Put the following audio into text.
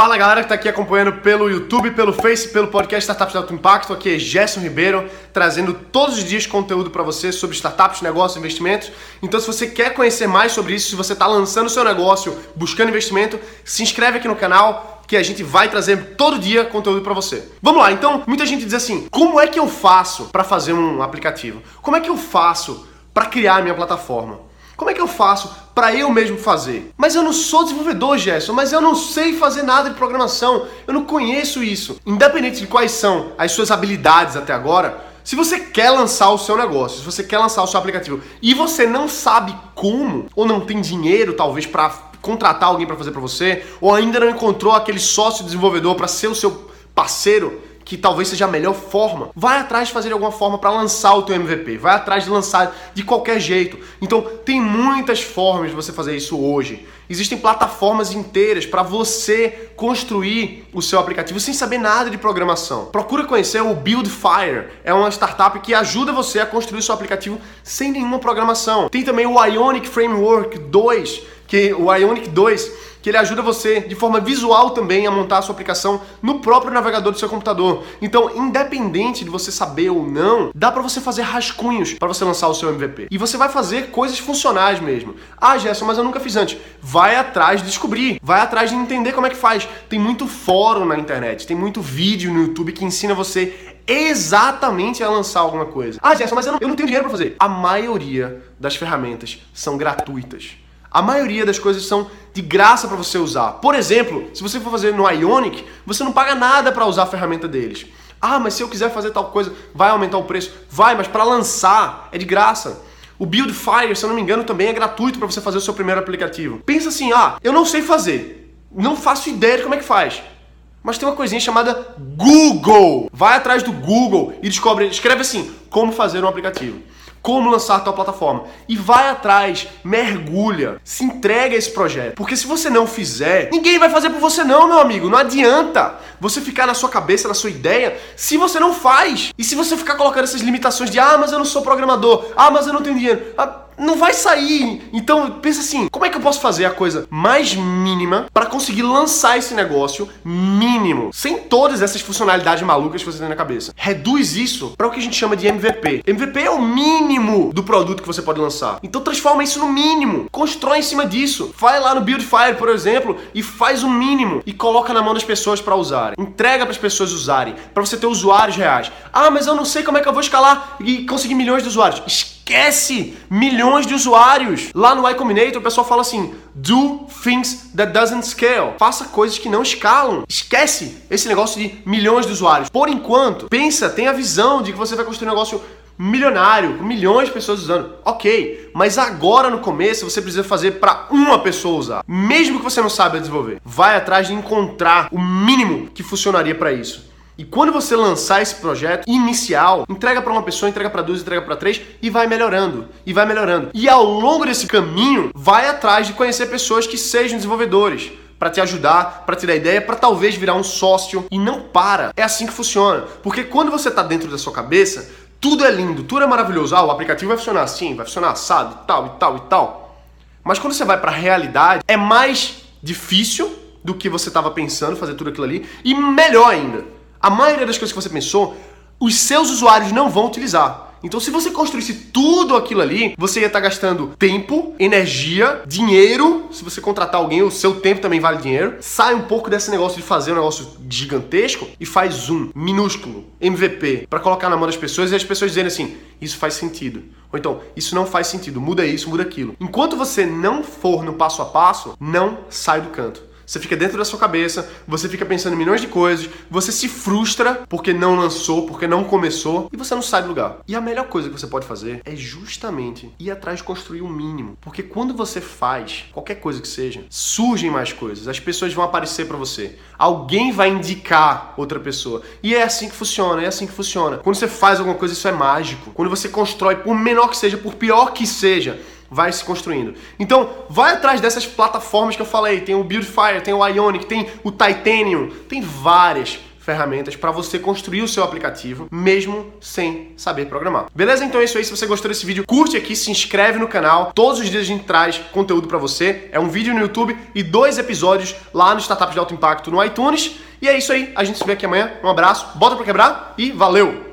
Fala galera que está aqui acompanhando pelo YouTube, pelo Face, pelo podcast Startups de Alto Impacto. Aqui é Gerson Ribeiro, trazendo todos os dias conteúdo para você sobre startups, negócios, investimentos. Então, se você quer conhecer mais sobre isso, se você está lançando seu negócio, buscando investimento, se inscreve aqui no canal que a gente vai trazer todo dia conteúdo para você. Vamos lá, então, muita gente diz assim: como é que eu faço para fazer um aplicativo? Como é que eu faço para criar a minha plataforma? Como é que eu faço para eu mesmo fazer? Mas eu não sou desenvolvedor, Gerson, mas eu não sei fazer nada de programação. Eu não conheço isso. Independente de quais são as suas habilidades até agora, se você quer lançar o seu negócio, se você quer lançar o seu aplicativo e você não sabe como ou não tem dinheiro talvez para contratar alguém para fazer para você, ou ainda não encontrou aquele sócio desenvolvedor para ser o seu parceiro, que talvez seja a melhor forma, vai atrás de fazer alguma forma para lançar o teu MVP, vai atrás de lançar de qualquer jeito. Então, tem muitas formas de você fazer isso hoje. Existem plataformas inteiras para você construir o seu aplicativo sem saber nada de programação. Procura conhecer o Buildfire, é uma startup que ajuda você a construir seu aplicativo sem nenhuma programação. Tem também o Ionic Framework 2, que o Ionic 2 que ele ajuda você de forma visual também a montar a sua aplicação no próprio navegador do seu computador. Então, independente de você saber ou não, dá para você fazer rascunhos para você lançar o seu MVP. E você vai fazer coisas funcionais mesmo. Ah, Gerson, mas eu nunca fiz antes. Vai atrás de descobrir, vai atrás de entender como é que faz. Tem muito fórum na internet, tem muito vídeo no YouTube que ensina você exatamente a lançar alguma coisa. Ah, Gerson, mas eu não, eu não tenho dinheiro para fazer. A maioria das ferramentas são gratuitas. A maioria das coisas são de graça para você usar. Por exemplo, se você for fazer no Ionic, você não paga nada para usar a ferramenta deles. Ah, mas se eu quiser fazer tal coisa, vai aumentar o preço? Vai, mas para lançar é de graça. O Buildfire, se eu não me engano, também é gratuito para você fazer o seu primeiro aplicativo. Pensa assim, ah, eu não sei fazer, não faço ideia de como é que faz. Mas tem uma coisinha chamada Google. Vai atrás do Google e descobre, escreve assim, como fazer um aplicativo como lançar a tua plataforma. E vai atrás, mergulha, se entrega a esse projeto. Porque se você não fizer, ninguém vai fazer por você não, meu amigo. Não adianta você ficar na sua cabeça, na sua ideia, se você não faz. E se você ficar colocando essas limitações de ah, mas eu não sou programador, ah, mas eu não tenho dinheiro. Ah, não vai sair. Então pensa assim, como é que eu posso fazer a coisa mais mínima para conseguir lançar esse negócio mínimo, sem todas essas funcionalidades malucas que você tem na cabeça? Reduz isso para o que a gente chama de MVP. MVP é o mínimo do produto que você pode lançar. Então transforma isso no mínimo, constrói em cima disso. Vai lá no Buildfire, por exemplo, e faz o mínimo e coloca na mão das pessoas para usarem. Entrega para as pessoas usarem, para você ter usuários reais. Ah, mas eu não sei como é que eu vou escalar e conseguir milhões de usuários. Esquece milhões de usuários. Lá no Y Combinator o pessoal fala assim: do things that doesn't scale. Faça coisas que não escalam. Esquece esse negócio de milhões de usuários. Por enquanto, pensa, tenha a visão de que você vai construir um negócio milionário, com milhões de pessoas usando. Ok, mas agora no começo você precisa fazer para uma pessoa usar. Mesmo que você não saiba desenvolver, vai atrás de encontrar o mínimo que funcionaria para isso. E quando você lançar esse projeto inicial, entrega para uma pessoa, entrega para duas, entrega para três e vai melhorando, e vai melhorando. E ao longo desse caminho, vai atrás de conhecer pessoas que sejam desenvolvedores para te ajudar, para te dar ideia, para talvez virar um sócio e não para. É assim que funciona. Porque quando você está dentro da sua cabeça, tudo é lindo, tudo é maravilhoso. Ah, o aplicativo vai funcionar assim, vai funcionar assado tal e tal e tal. Mas quando você vai para a realidade, é mais difícil do que você estava pensando fazer tudo aquilo ali e melhor ainda a maioria das coisas que você pensou, os seus usuários não vão utilizar. Então, se você construísse tudo aquilo ali, você ia estar gastando tempo, energia, dinheiro. Se você contratar alguém, o seu tempo também vale dinheiro. Sai um pouco desse negócio de fazer um negócio gigantesco e faz um minúsculo MVP para colocar na mão das pessoas e as pessoas dizendo assim: isso faz sentido. Ou então, isso não faz sentido, muda isso, muda aquilo. Enquanto você não for no passo a passo, não sai do canto. Você fica dentro da sua cabeça, você fica pensando em milhões de coisas, você se frustra porque não lançou, porque não começou e você não sai do lugar. E a melhor coisa que você pode fazer é justamente ir atrás de construir o um mínimo, porque quando você faz qualquer coisa que seja, surgem mais coisas, as pessoas vão aparecer para você. Alguém vai indicar outra pessoa. E é assim que funciona, é assim que funciona. Quando você faz alguma coisa, isso é mágico. Quando você constrói, por menor que seja, por pior que seja, vai se construindo. Então, vai atrás dessas plataformas que eu falei. Tem o Buildfire, tem o Ionic, tem o Titanium, tem várias ferramentas para você construir o seu aplicativo, mesmo sem saber programar. Beleza? Então é isso aí. Se você gostou desse vídeo, curte aqui, se inscreve no canal. Todos os dias a gente traz conteúdo para você. É um vídeo no YouTube e dois episódios lá no Startups de Alto Impacto no iTunes. E é isso aí. A gente se vê aqui amanhã. Um abraço, bota para quebrar e valeu!